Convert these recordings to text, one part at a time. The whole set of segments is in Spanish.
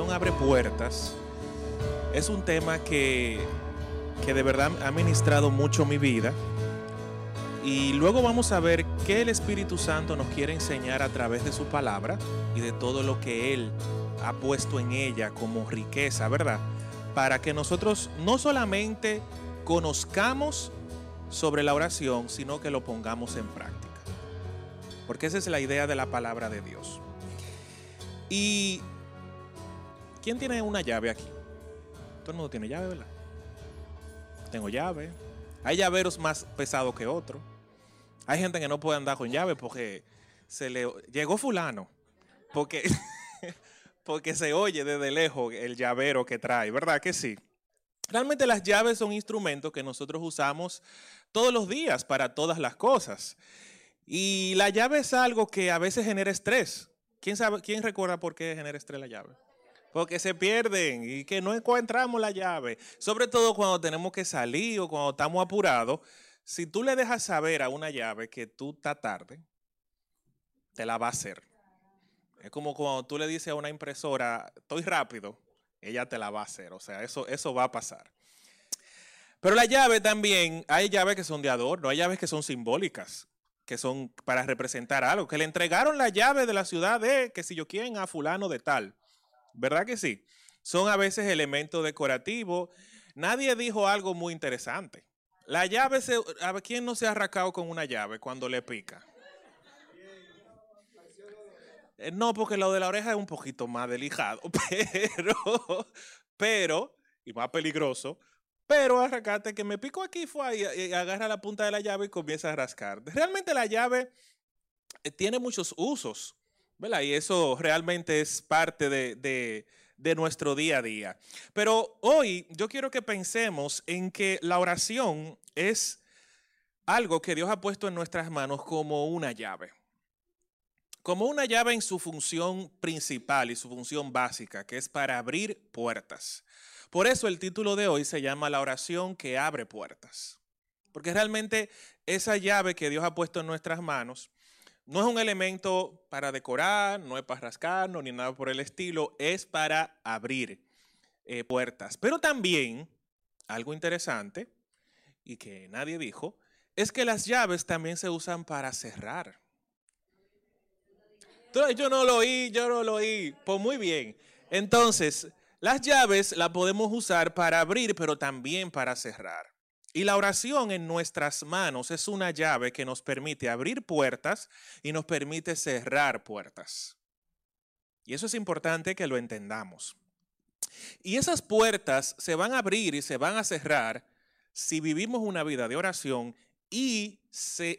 abre puertas es un tema que, que de verdad ha ministrado mucho mi vida. Y luego vamos a ver qué el Espíritu Santo nos quiere enseñar a través de su palabra y de todo lo que Él ha puesto en ella como riqueza, ¿verdad? Para que nosotros no solamente conozcamos sobre la oración, sino que lo pongamos en práctica. Porque esa es la idea de la palabra de Dios. ¿Y quién tiene una llave aquí? Todo el mundo tiene llave, ¿verdad? Tengo llave. Hay llaveros más pesados que otros. Hay gente que no puede andar con llave porque se le llegó fulano. Porque, porque se oye desde lejos el llavero que trae, ¿verdad que sí? Realmente las llaves son instrumentos que nosotros usamos todos los días para todas las cosas. Y la llave es algo que a veces genera estrés. ¿Quién, sabe, quién recuerda por qué genera estrés la llave? Porque se pierden y que no encontramos la llave. Sobre todo cuando tenemos que salir o cuando estamos apurados. Si tú le dejas saber a una llave que tú estás tarde, te la va a hacer. Es como cuando tú le dices a una impresora, estoy rápido, ella te la va a hacer. O sea, eso, eso va a pasar. Pero la llave también, hay llaves que son de adorno, hay llaves que son simbólicas, que son para representar algo, que le entregaron la llave de la ciudad de, que si yo quieren, a fulano de tal. ¿Verdad que sí? Son a veces elementos decorativos. Nadie dijo algo muy interesante. La llave, se, ¿a quién no se ha arracado con una llave cuando le pica? Eh, no, porque lo de la oreja es un poquito más delicado, pero, pero, y más peligroso, pero arrancate que me pico aquí fue y agarra la punta de la llave y comienza a rascar. Realmente la llave eh, tiene muchos usos. Y eso realmente es parte de, de nuestro día a día. Pero hoy yo quiero que pensemos en que la oración es algo que Dios ha puesto en nuestras manos como una llave. Como una llave en su función principal y su función básica, que es para abrir puertas. Por eso el título de hoy se llama La oración que abre puertas. Porque realmente esa llave que Dios ha puesto en nuestras manos no es un elemento para decorar, no es para rascarnos ni nada por el estilo, es para abrir eh, puertas. Pero también, algo interesante y que nadie dijo, es que las llaves también se usan para cerrar. Yo no lo oí, yo no lo oí. Pues muy bien. Entonces, las llaves las podemos usar para abrir, pero también para cerrar. Y la oración en nuestras manos es una llave que nos permite abrir puertas y nos permite cerrar puertas. Y eso es importante que lo entendamos. Y esas puertas se van a abrir y se van a cerrar si vivimos una vida de oración y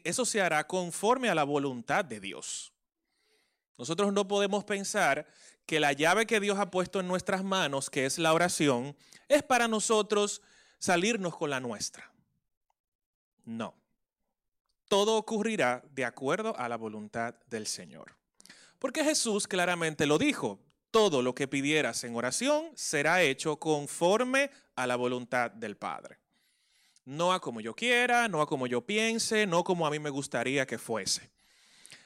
eso se hará conforme a la voluntad de Dios. Nosotros no podemos pensar que la llave que Dios ha puesto en nuestras manos, que es la oración, es para nosotros salirnos con la nuestra. No. Todo ocurrirá de acuerdo a la voluntad del Señor. Porque Jesús claramente lo dijo, todo lo que pidieras en oración será hecho conforme a la voluntad del Padre. No a como yo quiera, no a como yo piense, no como a mí me gustaría que fuese.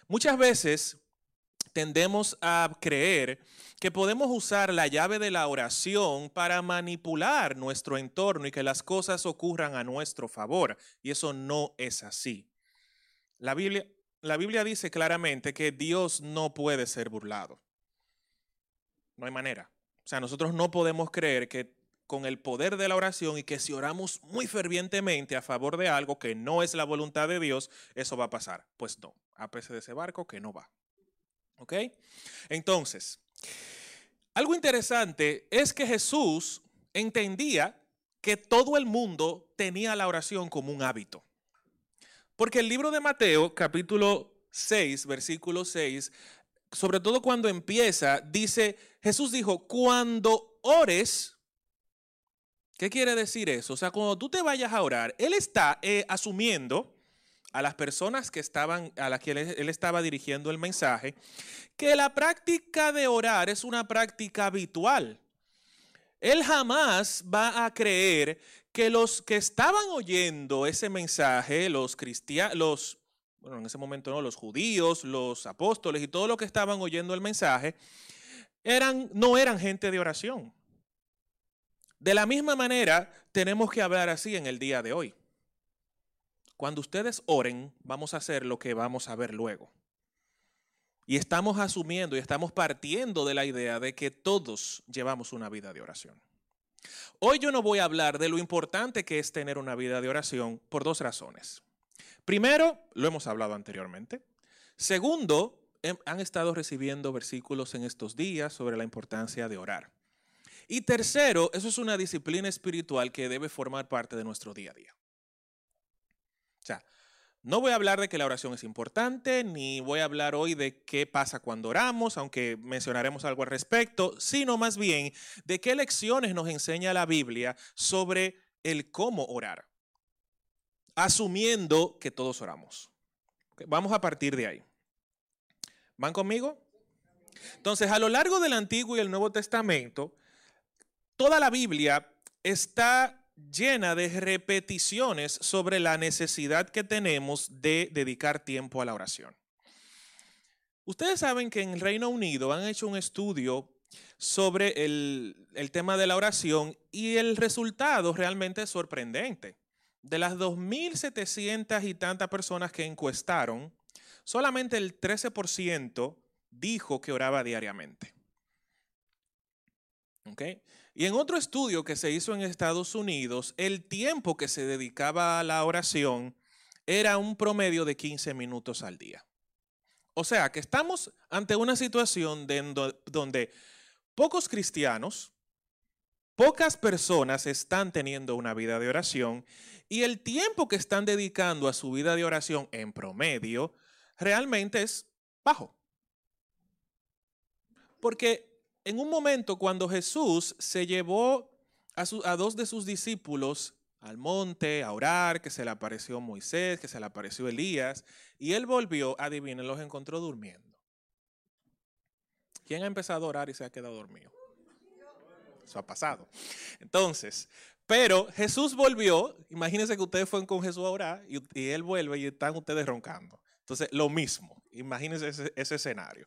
Muchas veces tendemos a creer que podemos usar la llave de la oración para manipular nuestro entorno y que las cosas ocurran a nuestro favor. Y eso no es así. La Biblia, dice claramente que Dios no puede ser burlado. No hay manera. O sea, nosotros no podemos creer que con el poder de la oración y que si oramos muy fervientemente a favor de algo que no es la voluntad de Dios, eso va a pasar. Pues no, apese de ese barco que no va. ¿Ok? Entonces, algo interesante es que Jesús entendía que todo el mundo tenía la oración como un hábito. Porque el libro de Mateo, capítulo 6, versículo 6, sobre todo cuando empieza, dice, Jesús dijo, cuando ores, ¿qué quiere decir eso? O sea, cuando tú te vayas a orar, Él está eh, asumiendo a las personas que estaban, a las que él, estaba dirigiendo el mensaje, que la práctica de orar es una práctica habitual. Él jamás va a creer que los que estaban oyendo ese mensaje, los cristianos, bueno, en ese momento no, los judíos, los apóstoles y todo lo que estaban oyendo el mensaje, eran, no eran gente de oración. De la misma manera, tenemos que hablar así en el día de hoy. Cuando ustedes oren, vamos a hacer lo que vamos a ver luego. Y estamos asumiendo y estamos partiendo de la idea de que todos llevamos una vida de oración. Hoy yo no voy a hablar de lo importante que es tener una vida de oración por dos razones. Primero, lo hemos hablado anteriormente. Segundo, han estado recibiendo versículos en estos días sobre la importancia de orar. Y tercero, eso es una disciplina espiritual que debe formar parte de nuestro día a día. O sea, no voy a hablar de que la oración es importante, ni voy a hablar hoy de qué pasa cuando oramos, aunque mencionaremos algo al respecto, sino más bien de qué lecciones nos enseña la Biblia sobre el cómo orar, asumiendo que todos oramos. Vamos a partir de ahí. ¿Van conmigo? Entonces, a lo largo del Antiguo y el Nuevo Testamento, toda la Biblia está llena de repeticiones sobre la necesidad que tenemos de dedicar tiempo a la oración. Ustedes saben que en el Reino Unido han hecho un estudio sobre el, tema de la oración y el resultado realmente es sorprendente. De las 2.700 y tantas personas que encuestaron, solamente el 13% dijo que oraba diariamente. ¿Okay? Y en otro estudio que se hizo en Estados Unidos, el tiempo que se dedicaba a la oración era un promedio de 15 minutos al día. O sea que estamos ante una situación donde pocos cristianos, pocas personas están teniendo una vida de oración y el tiempo que están dedicando a su vida de oración en promedio realmente es bajo. Porque en un momento cuando Jesús se llevó a, dos de sus discípulos al monte a orar, que se le apareció Moisés, que se le apareció Elías, y él volvió, adivinen, los encontró durmiendo. ¿Quién ha empezado a orar y se ha quedado dormido? Eso ha pasado. Entonces, pero Jesús volvió, imagínense que ustedes fueron con Jesús a orar y, él vuelve y están ustedes roncando. Entonces, lo mismo, imagínense ese escenario.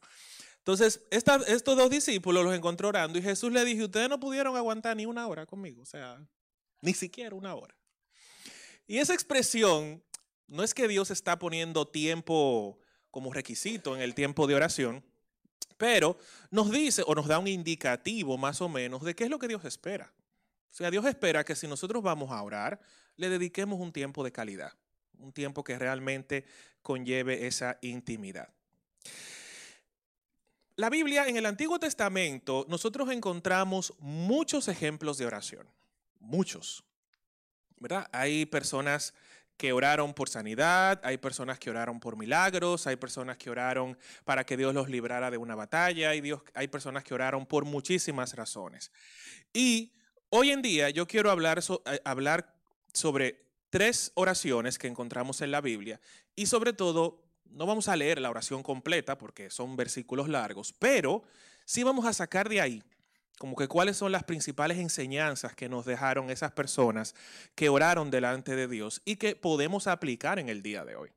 Entonces, estos dos discípulos los encontró orando y Jesús le dijo, ustedes no pudieron aguantar ni una hora conmigo, o sea, ni siquiera una hora. Y esa expresión no es que Dios está poniendo tiempo como requisito en el tiempo de oración, pero nos dice o nos da un indicativo más o menos de qué es lo que Dios espera. O sea, Dios espera que si nosotros vamos a orar, le dediquemos un tiempo de calidad, un tiempo que realmente conlleve esa intimidad. La Biblia, en el Antiguo Testamento, nosotros encontramos muchos ejemplos de oración. Muchos. ¿Verdad? Hay personas que oraron por sanidad, hay personas que oraron por milagros, hay personas que oraron para que Dios los librara de una batalla, y hay personas que oraron por muchísimas razones. Y hoy en día yo quiero hablar, eh, hablar sobre tres oraciones que encontramos en la Biblia y sobre todo no vamos a leer la oración completa porque son versículos largos, pero sí vamos a sacar de ahí como que cuáles son las principales enseñanzas que nos dejaron esas personas que oraron delante de Dios y que podemos aplicar en el día de hoy.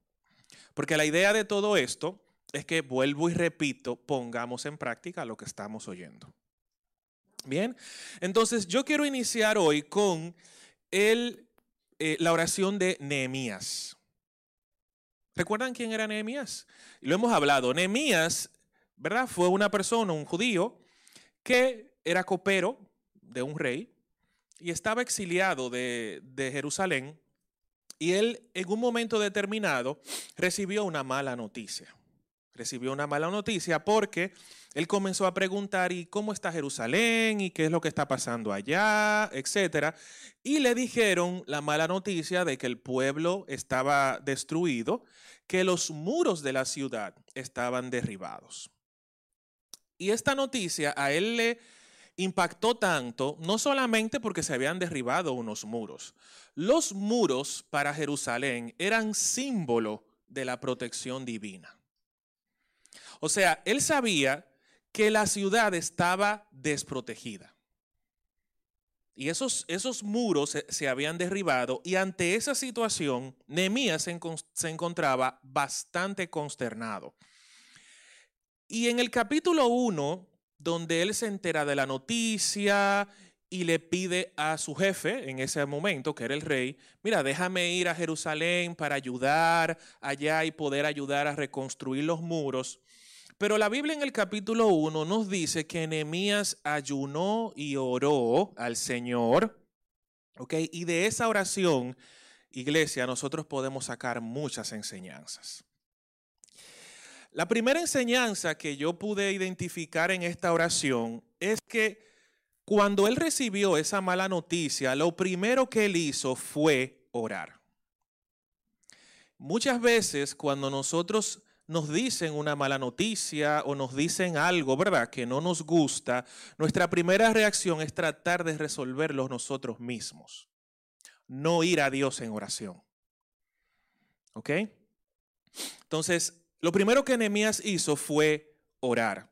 Porque la idea de todo esto es que, vuelvo y repito, pongamos en práctica lo que estamos oyendo. Bien, entonces yo quiero iniciar hoy con el, eh, la oración de Nehemías. ¿Recuerdan quién era Nehemías? Lo hemos hablado. Nehemías, ¿verdad? Fue una persona, un judío, que era copero de un rey y estaba exiliado de, de Jerusalén. Y él, en un momento determinado, recibió una mala noticia. Recibió una mala noticia porque él comenzó a preguntar, ¿y cómo está Jerusalén? ¿Y qué es lo que está pasando allá? Etcétera. Y le dijeron la mala noticia de que el pueblo estaba destruido que los muros de la ciudad estaban derribados. Y esta noticia a él le impactó tanto, no solamente porque se habían derribado unos muros. Los muros para Jerusalén eran símbolo de la protección divina. O sea, él sabía que la ciudad estaba desprotegida. Y esos, esos muros se, habían derribado y ante esa situación Nehemías se, se encontraba bastante consternado. Y en el capítulo 1 donde él se entera de la noticia y le pide a su jefe en ese momento, que era el rey, mira, déjame ir a Jerusalén para ayudar allá y poder ayudar a reconstruir los muros. Pero la Biblia en el capítulo 1 nos dice que Nehemías ayunó y oró al Señor, ¿ok? Y de esa oración, iglesia, nosotros podemos sacar muchas enseñanzas. La primera enseñanza que yo pude identificar en esta oración es que cuando él recibió esa mala noticia, lo primero que él hizo fue orar. Muchas veces cuando nosotros nos dicen una mala noticia o nos dicen algo, ¿verdad?, que no nos gusta, nuestra primera reacción es tratar de resolverlo nosotros mismos, no ir a Dios en oración. ¿Ok? Entonces, lo primero que Nehemías hizo fue orar.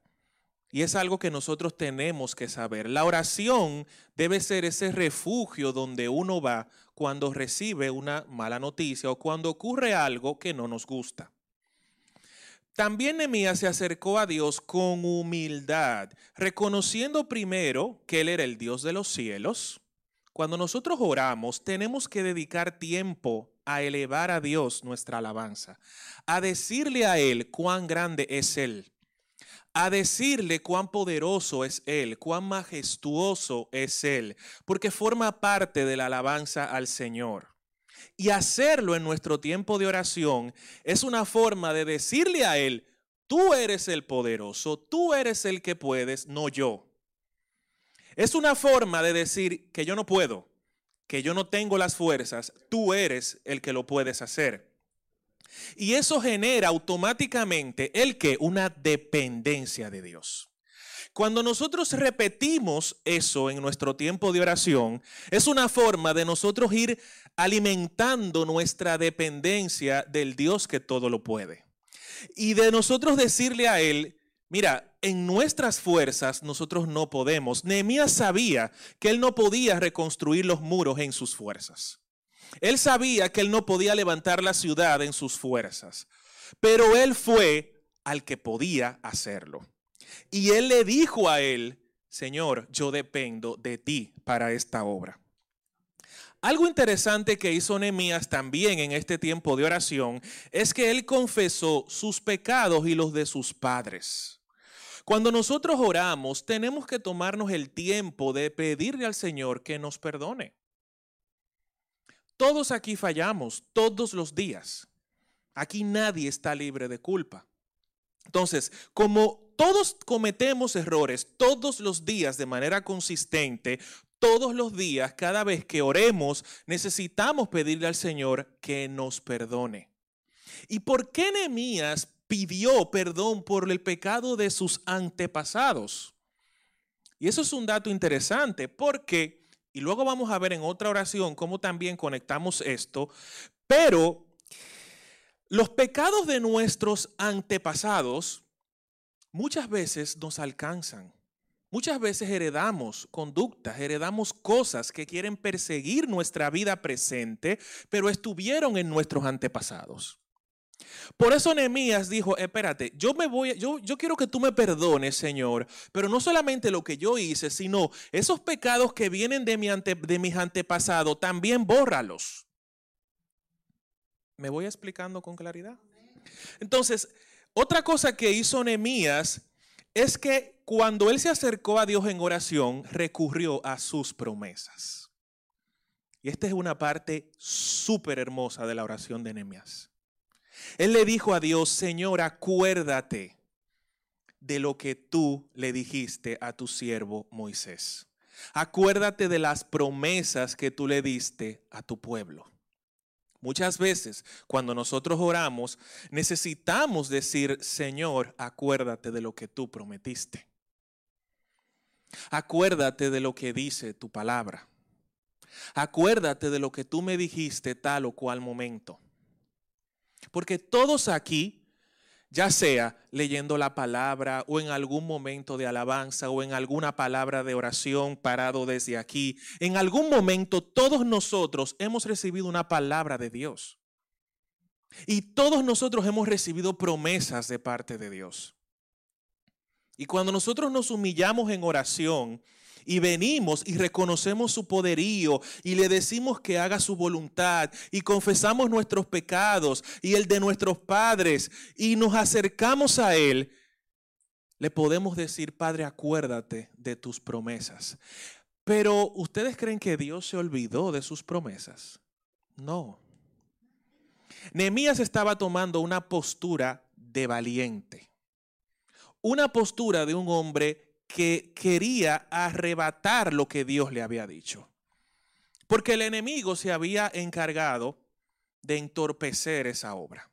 Y es algo que nosotros tenemos que saber. La oración debe ser ese refugio donde uno va cuando recibe una mala noticia o cuando ocurre algo que no nos gusta. También Nehemías se acercó a Dios con humildad, reconociendo primero que Él era el Dios de los cielos. Cuando nosotros oramos, tenemos que dedicar tiempo a elevar a Dios nuestra alabanza, a decirle a Él cuán grande es Él a decirle cuán poderoso es Él, cuán majestuoso es Él, porque forma parte de la alabanza al Señor. Y hacerlo en nuestro tiempo de oración es una forma de decirle a Él, tú eres el poderoso, tú eres el que puedes, no yo. Es una forma de decir que yo no puedo, que yo no tengo las fuerzas, tú eres el que lo puedes hacer. Y eso genera automáticamente el que una dependencia de Dios. Cuando nosotros repetimos eso en nuestro tiempo de oración, es una forma de nosotros ir alimentando nuestra dependencia del Dios que todo lo puede. Y de nosotros decirle a Él, mira, en nuestras fuerzas nosotros no podemos. Nehemías sabía que él no podía reconstruir los muros en sus fuerzas. Él sabía que él no podía levantar la ciudad en sus fuerzas, pero él fue al que podía hacerlo. Y él le dijo a él, Señor, yo dependo de ti para esta obra. Algo interesante que hizo Nehemías también en este tiempo de oración es que él confesó sus pecados y los de sus padres. Cuando nosotros oramos, tenemos que tomarnos el tiempo de pedirle al Señor que nos perdone. Todos aquí fallamos todos los días. Aquí nadie está libre de culpa. Entonces, como todos cometemos errores todos los días de manera consistente, todos los días, cada vez que oremos, necesitamos pedirle al Señor que nos perdone. ¿Y por qué Nehemías pidió perdón por el pecado de sus antepasados? Y eso es un dato interesante porque y luego vamos a ver en otra oración cómo también conectamos esto. Pero los pecados de nuestros antepasados muchas veces nos alcanzan. Muchas veces heredamos conductas, heredamos cosas que quieren perseguir nuestra vida presente, pero estuvieron en nuestros antepasados. Por eso Nehemías dijo, espérate, yo me voy, yo, yo quiero que tú me perdones, Señor, pero no solamente lo que yo hice, sino esos pecados que vienen de, mi ante, de mis antepasados, también bórralos. ¿Me voy explicando con claridad? Entonces, otra cosa que hizo Nehemías es que cuando él se acercó a Dios en oración, recurrió a sus promesas. Y esta es una parte súper hermosa de la oración de Nehemías. Él le dijo a Dios, Señor, acuérdate de lo que tú le dijiste a tu siervo Moisés. Acuérdate de las promesas que tú le diste a tu pueblo. Muchas veces cuando nosotros oramos necesitamos decir, Señor, acuérdate de lo que tú prometiste. Acuérdate de lo que dice tu palabra. Acuérdate de lo que tú me dijiste tal o cual momento. Porque todos aquí, ya sea leyendo la palabra o en algún momento de alabanza o en alguna palabra de oración parado desde aquí, en algún momento todos nosotros hemos recibido una palabra de Dios. Y todos nosotros hemos recibido promesas de parte de Dios. Y cuando nosotros nos humillamos en oración y venimos y reconocemos su poderío y le decimos que haga su voluntad y confesamos nuestros pecados y el de nuestros padres y nos acercamos a Él, le podemos decir, Padre, acuérdate de tus promesas. Pero ¿ustedes creen que Dios se olvidó de sus promesas? No. Nehemías estaba tomando una postura de valiente. Una postura de un hombre que quería arrebatar lo que Dios le había dicho. Porque el enemigo se había encargado de entorpecer esa obra.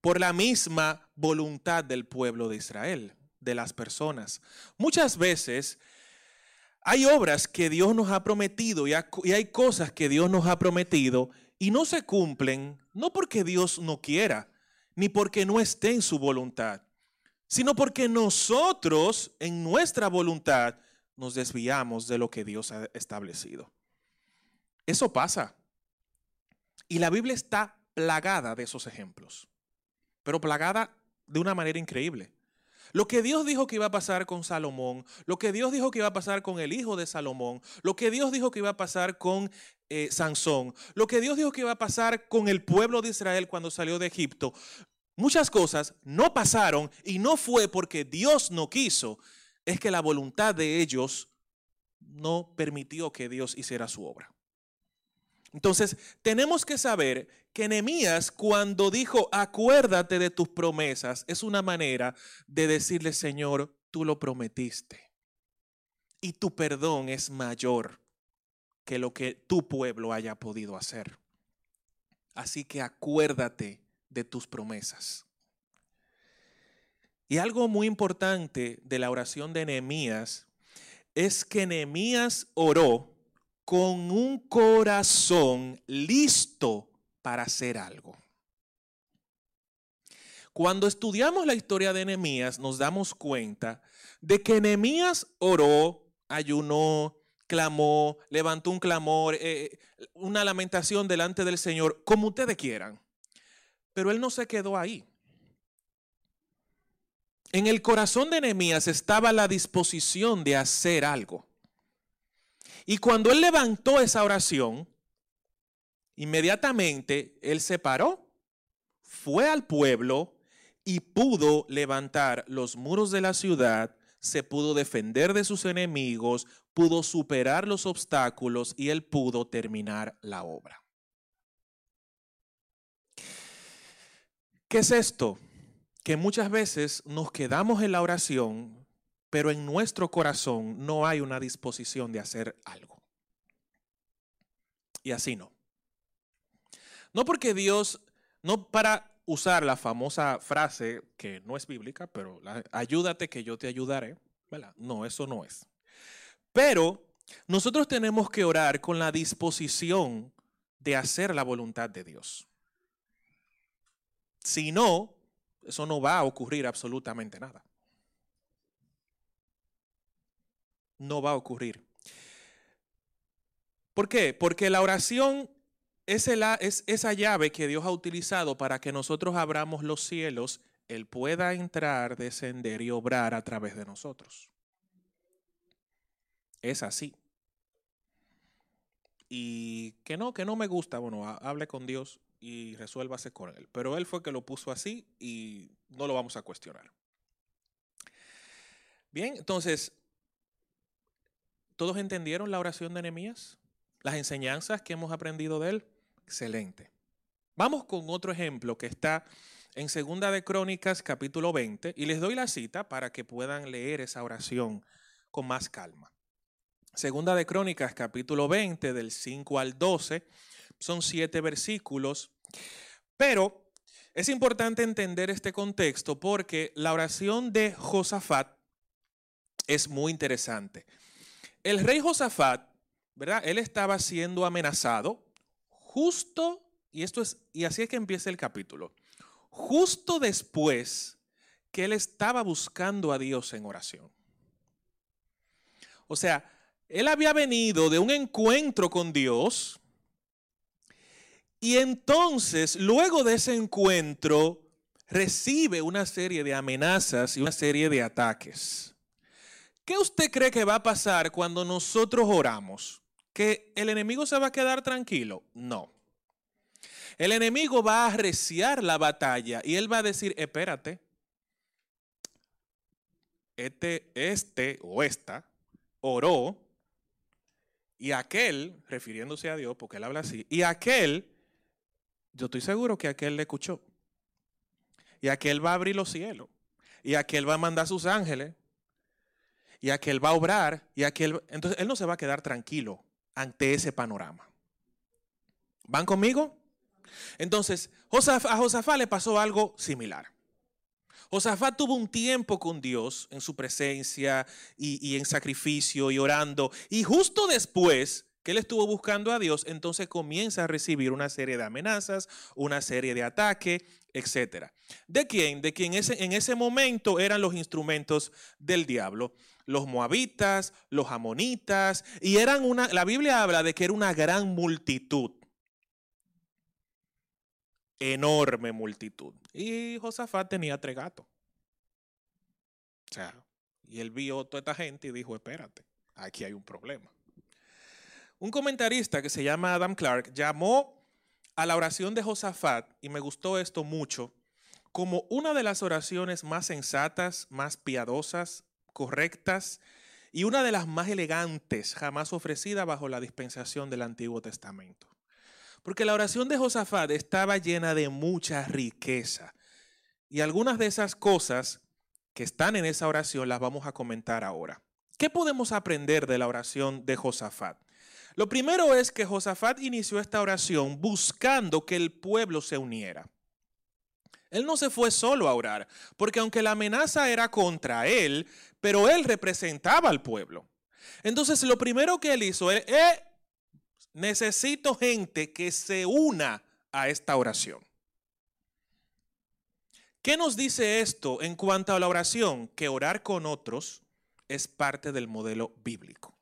Por la misma voluntad del pueblo de Israel, de las personas. Muchas veces hay obras que Dios nos ha prometido y hay cosas que Dios nos ha prometido y no se cumplen, no porque Dios no quiera, ni porque no esté en su voluntad, sino porque nosotros en nuestra voluntad nos desviamos de lo que Dios ha establecido. Eso pasa. Y la Biblia está plagada de esos ejemplos, pero plagada de una manera increíble. Lo que Dios dijo que iba a pasar con Salomón, lo que Dios dijo que iba a pasar con el hijo de Salomón, lo que Dios dijo que iba a pasar con eh, Sansón, lo que Dios dijo que iba a pasar con el pueblo de Israel cuando salió de Egipto, muchas cosas no pasaron y no fue porque Dios no quiso, es que la voluntad de ellos no permitió que Dios hiciera su obra. Entonces, tenemos que saber que Nehemías cuando dijo, acuérdate de tus promesas, es una manera de decirle, Señor, tú lo prometiste. Y tu perdón es mayor que lo que tu pueblo haya podido hacer. Así que acuérdate de tus promesas. Y algo muy importante de la oración de Nehemías es que Nehemías oró con un corazón listo para hacer algo. Cuando estudiamos la historia de Nehemías, nos damos cuenta de que Nehemías oró, ayunó, clamó, levantó un clamor, eh, una lamentación delante del Señor, como ustedes quieran. Pero él no se quedó ahí. En el corazón de Nehemías estaba la disposición de hacer algo. Y cuando él levantó esa oración, inmediatamente él se paró, fue al pueblo y pudo levantar los muros de la ciudad, se pudo defender de sus enemigos, pudo superar los obstáculos y él pudo terminar la obra. ¿Qué es esto? Que muchas veces nos quedamos en la oración pero en nuestro corazón no hay una disposición de hacer algo. Y así no. No porque Dios, no para usar la famosa frase que no es bíblica, pero ayúdate que yo te ayudaré. No, eso no es. Pero nosotros tenemos que orar con la disposición de hacer la voluntad de Dios. Si no, eso no va a ocurrir absolutamente nada. no va a ocurrir. ¿Por qué? Porque la oración es, es, esa llave que Dios ha utilizado para que nosotros abramos los cielos, Él pueda entrar, descender y obrar a través de nosotros. Es así. Y que no, que no me gusta, bueno, hable con Dios y resuélvase con Él. Pero Él fue que lo puso así y no lo vamos a cuestionar. Bien, entonces, ¿Todos entendieron la oración de Nehemías? Las enseñanzas que hemos aprendido de él. Excelente. Vamos con otro ejemplo que está en Segunda de Crónicas capítulo 20 y les doy la cita para que puedan leer esa oración con más calma. Segunda de Crónicas capítulo 20 del 5 al 12 son siete versículos, pero es importante entender este contexto porque la oración de Josafat es muy interesante. El rey Josafat, ¿verdad? Él estaba siendo amenazado justo, y esto es, y así es que empieza el capítulo, justo después que él estaba buscando a Dios en oración. O sea, él había venido de un encuentro con Dios y entonces, luego de ese encuentro, recibe una serie de amenazas y una serie de ataques. ¿Qué usted cree que va a pasar cuando nosotros oramos? ¿Que el enemigo se va a quedar tranquilo? No. El enemigo va a arreciar la batalla y él va a decir, espérate, este, este o esta oró y aquel, refiriéndose a Dios, porque él habla así, y aquel, yo estoy seguro que aquel le escuchó. Y aquel va a abrir los cielos. Y aquel va a mandar sus ángeles. Y aquel va a obrar. Y aquel, entonces él no se va a quedar tranquilo ante ese panorama. ¿Van conmigo? Entonces, a Josafá le pasó algo similar. Josafat tuvo un tiempo con Dios en su presencia y, en sacrificio y orando. Y justo después que él estuvo buscando a Dios, entonces comienza a recibir una serie de amenazas, una serie de ataques, etc. ¿De quién? De quien en ese momento eran los instrumentos del diablo. Los moabitas, los amonitas, y eran una, la Biblia habla de que era una gran multitud enorme multitud. Y Josafat tenía tres gatos. O sea, y él vio toda esta gente y dijo, espérate, aquí hay un problema. Un comentarista que se llama Adam Clark llamó a la oración de Josafat, y me gustó esto mucho, como una de las oraciones más sensatas, más piadosas, correctas y una de las más elegantes jamás ofrecida bajo la dispensación del Antiguo Testamento. Porque la oración de Josafat estaba llena de mucha riqueza. Y algunas de esas cosas que están en esa oración las vamos a comentar ahora. ¿Qué podemos aprender de la oración de Josafat? Lo primero es que Josafat inició esta oración buscando que el pueblo se uniera. Él no se fue solo a orar, porque aunque la amenaza era contra él, pero él representaba al pueblo. Entonces lo primero que él hizo, es, eh, Necesito gente que se una a esta oración. ¿Qué nos dice esto en cuanto a la oración? Que orar con otros es parte del modelo bíblico.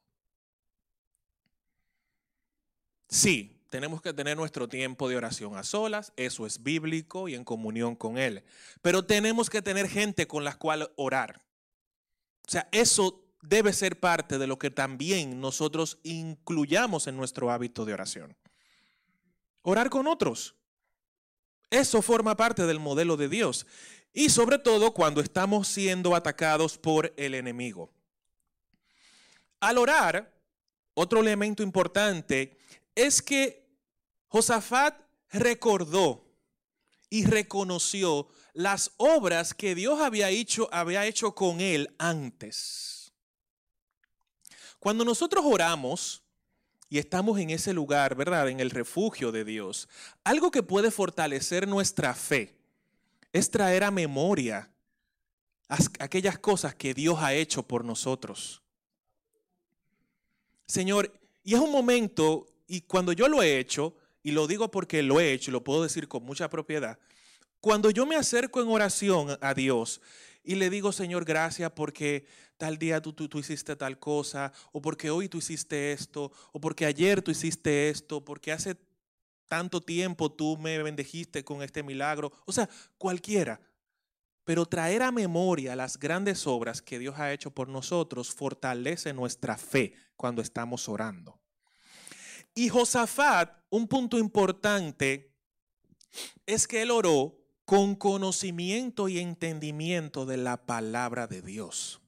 Sí, tenemos que tener nuestro tiempo de oración a solas, eso es bíblico y en comunión con Él. Pero tenemos que tener gente con la cual orar. O sea, eso debe ser parte de lo que también nosotros incluyamos en nuestro hábito de oración. Orar con otros. Eso forma parte del modelo de Dios. Y sobre todo cuando estamos siendo atacados por el enemigo. Al orar, otro elemento importante es que Josafat recordó y reconoció las obras que Dios había hecho, había hecho con él antes. Cuando nosotros oramos y estamos en ese lugar, ¿verdad? En el refugio de Dios, algo que puede fortalecer nuestra fe es traer a memoria aquellas cosas que Dios ha hecho por nosotros. Señor, y es un momento, y cuando yo lo he hecho, y lo digo porque lo he hecho y lo puedo decir con mucha propiedad, cuando yo me acerco en oración a Dios y le digo, Señor, gracias porque tal día tú, tú, hiciste tal cosa, o porque hoy tú hiciste esto, o porque ayer tú hiciste esto, porque hace tanto tiempo tú me bendejiste con este milagro. O sea, cualquiera. Pero traer a memoria las grandes obras que Dios ha hecho por nosotros fortalece nuestra fe cuando estamos orando. Y Josafat, un punto importante es que él oró con conocimiento y entendimiento de la palabra de Dios.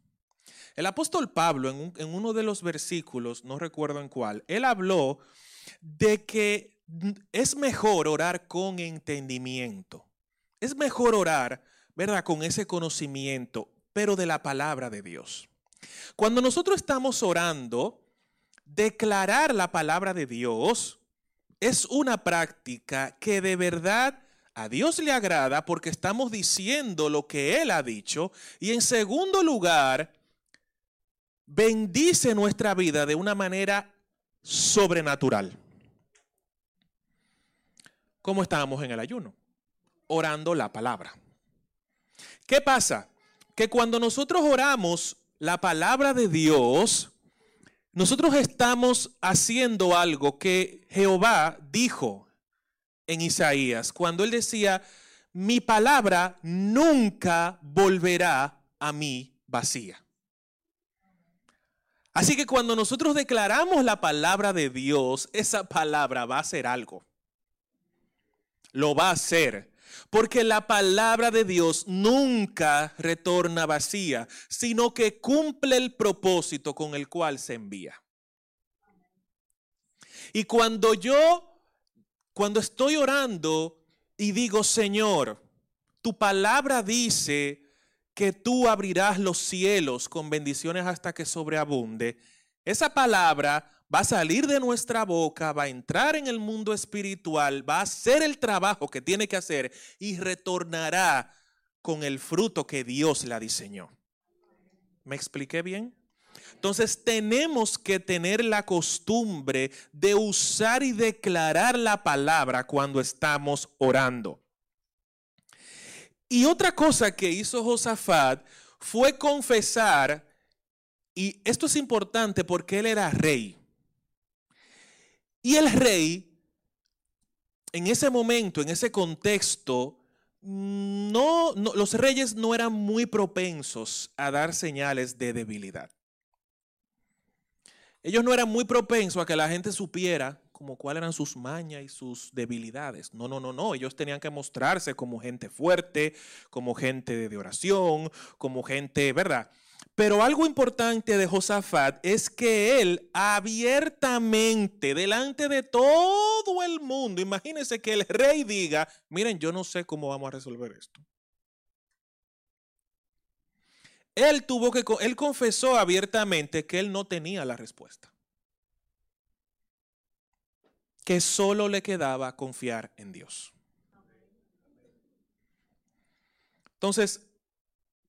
El apóstol Pablo, en, uno de los versículos, no recuerdo en cuál, él habló de que es mejor orar con entendimiento. Es mejor orar, ¿verdad? Con ese conocimiento, pero de la palabra de Dios. Cuando nosotros estamos orando, declarar la palabra de Dios es una práctica que de verdad a Dios le agrada porque estamos diciendo lo que Él ha dicho. Y en segundo lugar, bendice nuestra vida de una manera sobrenatural. ¿Cómo estábamos en el ayuno? Orando la palabra. ¿Qué pasa? Que cuando nosotros oramos la palabra de Dios, nosotros estamos haciendo algo que Jehová dijo en Isaías, cuando él decía, mi palabra nunca volverá a mí vacía. Así que cuando nosotros declaramos la palabra de Dios, esa palabra va a ser algo. Lo va a hacer. Porque la palabra de Dios nunca retorna vacía, sino que cumple el propósito con el cual se envía. Y cuando yo, cuando estoy orando y digo, Señor, tu palabra dice que tú abrirás los cielos con bendiciones hasta que sobreabunde, esa palabra va a salir de nuestra boca, va a entrar en el mundo espiritual, va a hacer el trabajo que tiene que hacer y retornará con el fruto que Dios la diseñó. ¿Me expliqué bien? Entonces tenemos que tener la costumbre de usar y declarar la palabra cuando estamos orando. Y otra cosa que hizo Josafat fue confesar, y esto es importante porque él era rey. Y el rey, en ese momento, en ese contexto, no, los reyes no eran muy propensos a dar señales de debilidad. Ellos no eran muy propensos a que la gente supiera como cuáles eran sus mañas y sus debilidades. No, no, no, no. Ellos tenían que mostrarse como gente fuerte, como gente de oración, como gente, ¿verdad? Pero algo importante de Josafat es que él abiertamente, delante de todo el mundo, imagínense que el rey diga, miren, yo no sé cómo vamos a resolver esto. Él tuvo que, él confesó abiertamente que él no tenía la respuesta. Que solo le quedaba confiar en Dios. Entonces,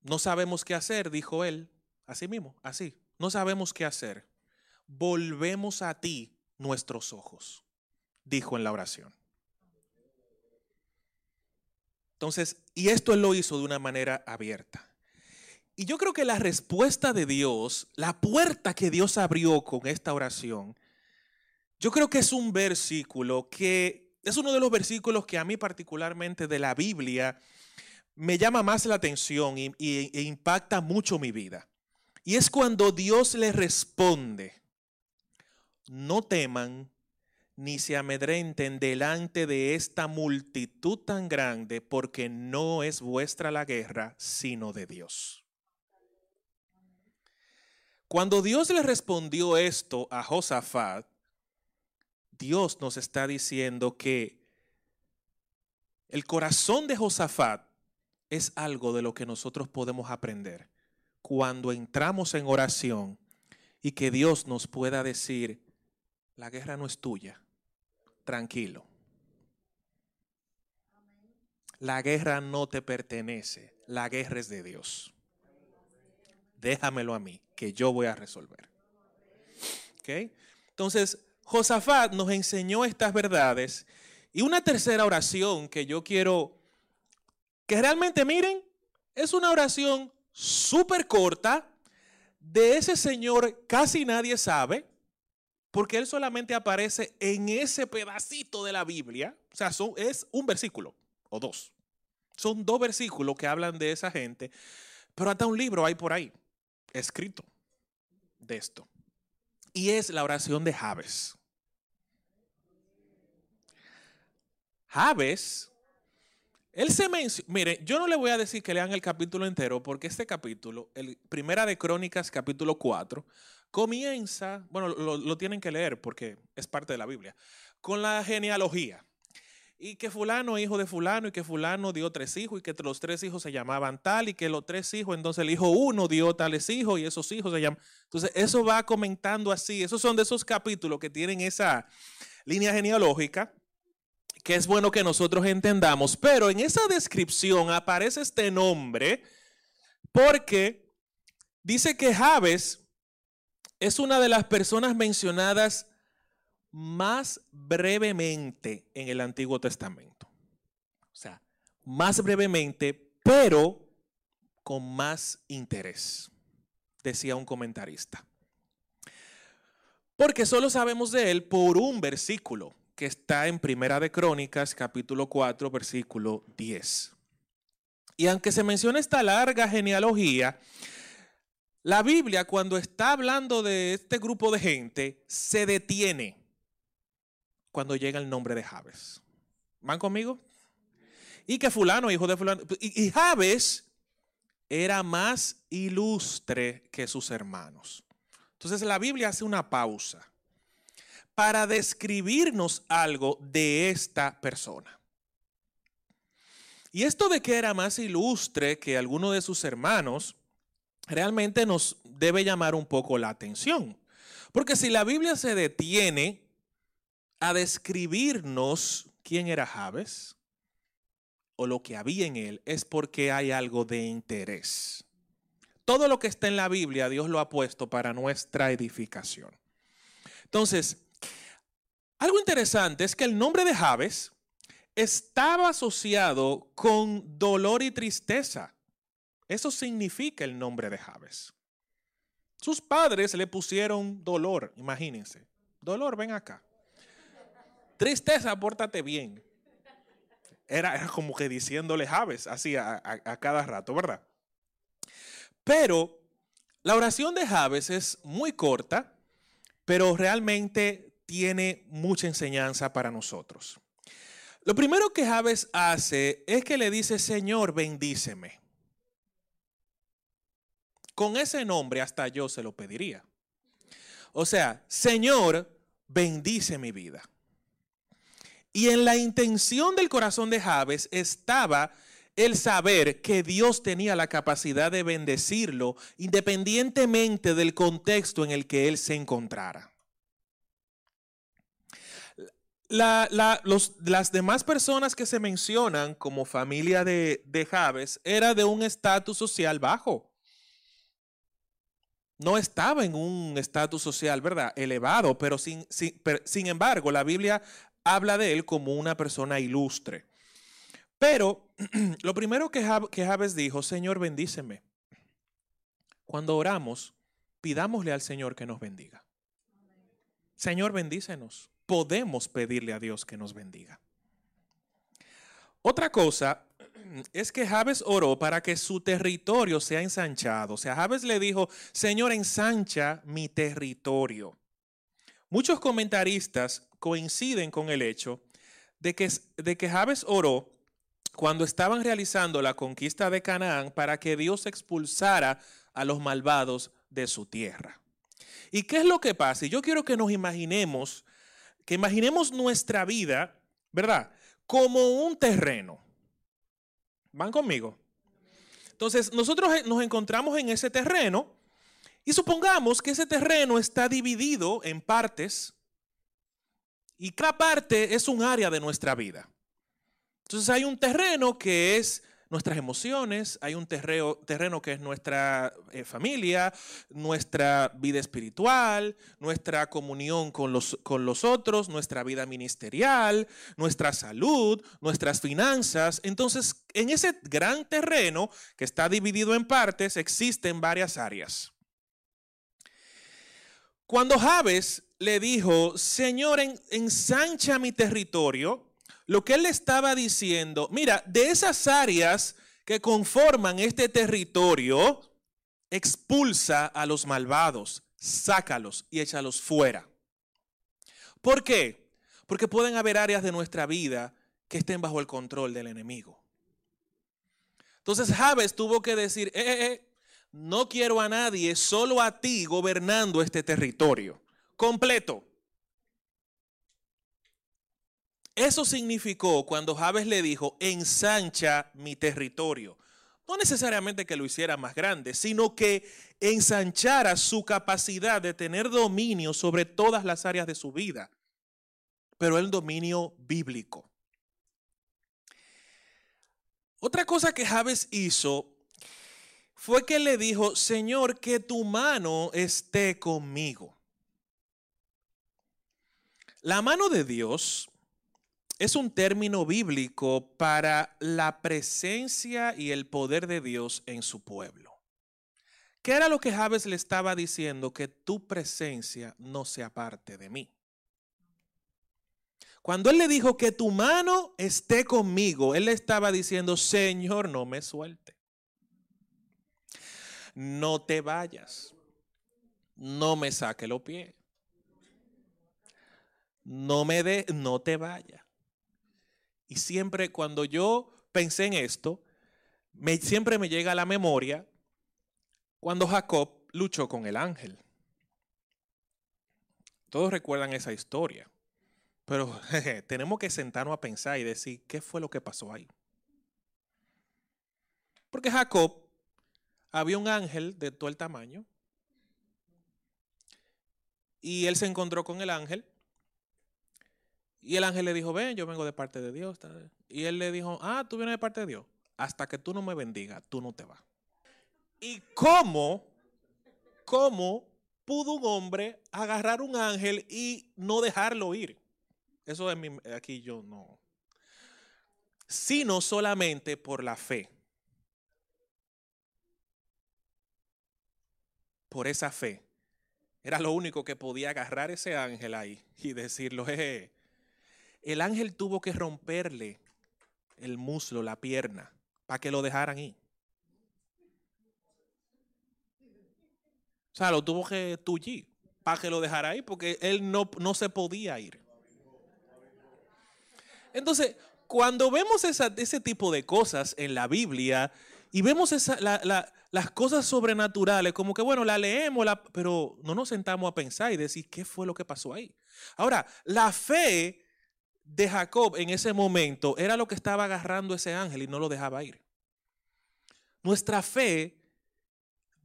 no sabemos qué hacer, dijo él, así mismo, así. No sabemos qué hacer. Volvemos a ti nuestros ojos, dijo en la oración. Entonces, y esto él lo hizo de una manera abierta. Y yo creo que la respuesta de Dios, la puerta que Dios abrió con esta oración, yo creo que es un versículo que es uno de los versículos que a mí particularmente de la Biblia me llama más la atención y, e impacta mucho mi vida. Y es cuando Dios le responde, no teman ni se amedrenten delante de esta multitud tan grande, porque no es vuestra la guerra, sino de Dios. Cuando Dios le respondió esto a Josafat, Dios nos está diciendo que el corazón de Josafat es algo de lo que nosotros podemos aprender cuando entramos en oración y que Dios nos pueda decir, la guerra no es tuya, tranquilo. La guerra no te pertenece, la guerra es de Dios. Déjamelo a mí que yo voy a resolver. ¿Okay? Entonces, Josafat nos enseñó estas verdades y una tercera oración que yo quiero, que realmente miren, es una oración súper corta, de ese señor casi nadie sabe, porque él solamente aparece en ese pedacito de la Biblia, o sea, es un versículo o dos. Son dos versículos que hablan de esa gente, pero hasta un libro hay por ahí escrito de esto. Y es la oración de Javes. Javes, él se menciona, mire, yo no le voy a decir que lean el capítulo entero porque este capítulo, el Primera de Crónicas, capítulo 4, comienza, bueno, lo tienen que leer porque es parte de la Biblia, con la genealogía y que fulano hijo de fulano y que fulano dio tres hijos y que los tres hijos se llamaban tal y que los tres hijos, entonces el hijo uno dio tales hijos y esos hijos se llaman. Entonces eso va comentando así, esos son de esos capítulos que tienen esa línea genealógica que es bueno que nosotros entendamos, pero en esa descripción aparece este nombre porque dice que Javes es una de las personas mencionadas más brevemente en el Antiguo Testamento. O sea, más brevemente, pero con más interés, decía un comentarista. Porque solo sabemos de él por un versículo que está en Primera de Crónicas, capítulo 4, versículo 10. Y aunque se menciona esta larga genealogía, la Biblia cuando está hablando de este grupo de gente se detiene cuando llega el nombre de Jabes. ¿Van conmigo? Y que fulano, hijo de fulano. Y, y Jabes era más ilustre que sus hermanos. Entonces la Biblia hace una pausa para describirnos algo de esta persona. Y esto de que era más ilustre que alguno de sus hermanos, realmente nos debe llamar un poco la atención. Porque si la Biblia se detiene a describirnos quién era Jabes o lo que había en él, es porque hay algo de interés. Todo lo que está en la Biblia Dios lo ha puesto para nuestra edificación. Entonces, algo interesante es que el nombre de Jabes estaba asociado con dolor y tristeza. Eso significa el nombre de Jabes. Sus padres le pusieron dolor, imagínense. Dolor, ven acá. Tristeza, pórtate bien. Era, como que diciéndole Jabes, así a, cada rato, ¿verdad? Pero la oración de Jabes es muy corta, pero realmente tiene mucha enseñanza para nosotros. Lo primero que Jabes hace es que le dice, Señor, bendíceme. Con ese nombre hasta yo se lo pediría. O sea, Señor, bendice mi vida. Y en la intención del corazón de Jabes estaba el saber que Dios tenía la capacidad de bendecirlo independientemente del contexto en el que él se encontrara. Las demás personas que se mencionan como familia de, de Jabes era de un estatus social bajo. No estaba en un estatus social, ¿verdad? Elevado, pero sin, sin embargo la Biblia habla de él como una persona ilustre. Pero lo primero que, Jabes dijo, Señor, bendíceme. Cuando oramos, pidámosle al Señor que nos bendiga. Señor, bendícenos. Podemos pedirle a Dios que nos bendiga. Otra cosa es que Jabes oró para que su territorio sea ensanchado. O sea, Jabes le dijo, Señor, ensancha mi territorio. Muchos comentaristas coinciden con el hecho de que, de que Jabes oró cuando estaban realizando la conquista de Canaán para que Dios expulsara a los malvados de su tierra. ¿Y qué es lo que pasa? Y yo quiero que nos imaginemos, que imaginemos nuestra vida, ¿verdad? Como un terreno. ¿Van conmigo? Entonces, nosotros nos encontramos en ese terreno y supongamos que ese terreno está dividido en partes y cada parte es un área de nuestra vida. Entonces hay un terreno que es nuestras emociones, hay un terreno, terreno que es nuestra eh, familia, nuestra vida espiritual, nuestra comunión con los, con los otros, nuestra vida ministerial, nuestra salud, nuestras finanzas. Entonces, en ese gran terreno que está dividido en partes, existen varias áreas. Cuando Jabes le dijo, Señor, ensancha mi territorio, lo que él estaba diciendo, mira, de esas áreas que conforman este territorio, expulsa a los malvados, sácalos y échalos fuera. ¿Por qué? Porque pueden haber áreas de nuestra vida que estén bajo el control del enemigo. Entonces Jabes tuvo que decir, eh, eh, eh, no quiero a nadie, solo a ti gobernando este territorio completo. Eso significó cuando Jabes le dijo, ensancha mi territorio. No necesariamente que lo hiciera más grande, sino que ensanchara su capacidad de tener dominio sobre todas las áreas de su vida, pero el dominio bíblico. Otra cosa que Jabes hizo fue que le dijo, Señor, que tu mano esté conmigo. La mano de Dios es un término bíblico para la presencia y el poder de Dios en su pueblo. ¿Qué era lo que Jabes le estaba diciendo? Que tu presencia no se aparte de mí. Cuando él le dijo que tu mano esté conmigo, él le estaba diciendo, Señor, no me suelte. No te vayas. No me saque los pies. No me de, no te vayas. Y siempre cuando yo pensé en esto, me, siempre me llega a la memoria cuando Jacob luchó con el ángel. Todos recuerdan esa historia. Pero tenemos que sentarnos a pensar y decir, ¿qué fue lo que pasó ahí? Porque Jacob había un ángel de todo el tamaño y él se encontró con el ángel y el ángel le dijo, ven, yo vengo de parte de Dios. Y él le dijo, ah, tú vienes de parte de Dios. Hasta que tú no me bendigas, tú no te vas. ¿Y cómo, cómo pudo un hombre agarrar un ángel y no dejarlo ir? Eso es mi, aquí yo no. Sino solamente por la fe. Por esa fe. Era lo único que podía agarrar ese ángel ahí y decirlo, jeje el ángel tuvo que romperle el muslo, la pierna, para que lo dejaran ir. O sea, lo tuvo que tullir para que lo dejara ir, porque él no, no se podía ir. Entonces, cuando vemos ese tipo de cosas en la Biblia y vemos las cosas sobrenaturales, como que bueno, la leemos, pero no nos sentamos a pensar y decir qué fue lo que pasó ahí. Ahora, la fe de Jacob en ese momento era lo que estaba agarrando ese ángel y no lo dejaba ir. Nuestra fe,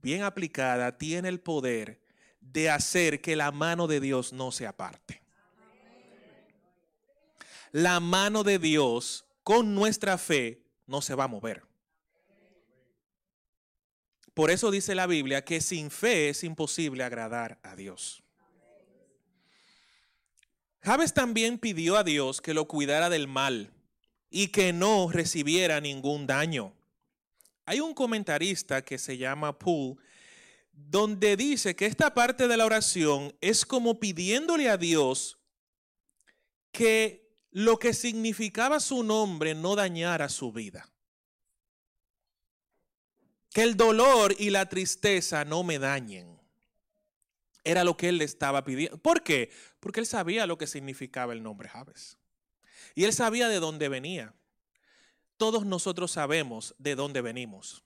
bien aplicada, tiene el poder de hacer que la mano de Dios no se aparte. La mano de Dios con nuestra fe no se va a mover. Por eso dice la Biblia que sin fe es imposible agradar a Dios. Jabes también pidió a Dios que lo cuidara del mal y que no recibiera ningún daño. Hay un comentarista que se llama Poole, donde dice que esta parte de la oración es como pidiéndole a Dios que lo que significaba su nombre no dañara su vida. Que el dolor y la tristeza no me dañen. Era lo que él le estaba pidiendo. ¿Por qué? Porque él sabía lo que significaba el nombre Javes. Y él sabía de dónde venía. Todos nosotros sabemos de dónde venimos.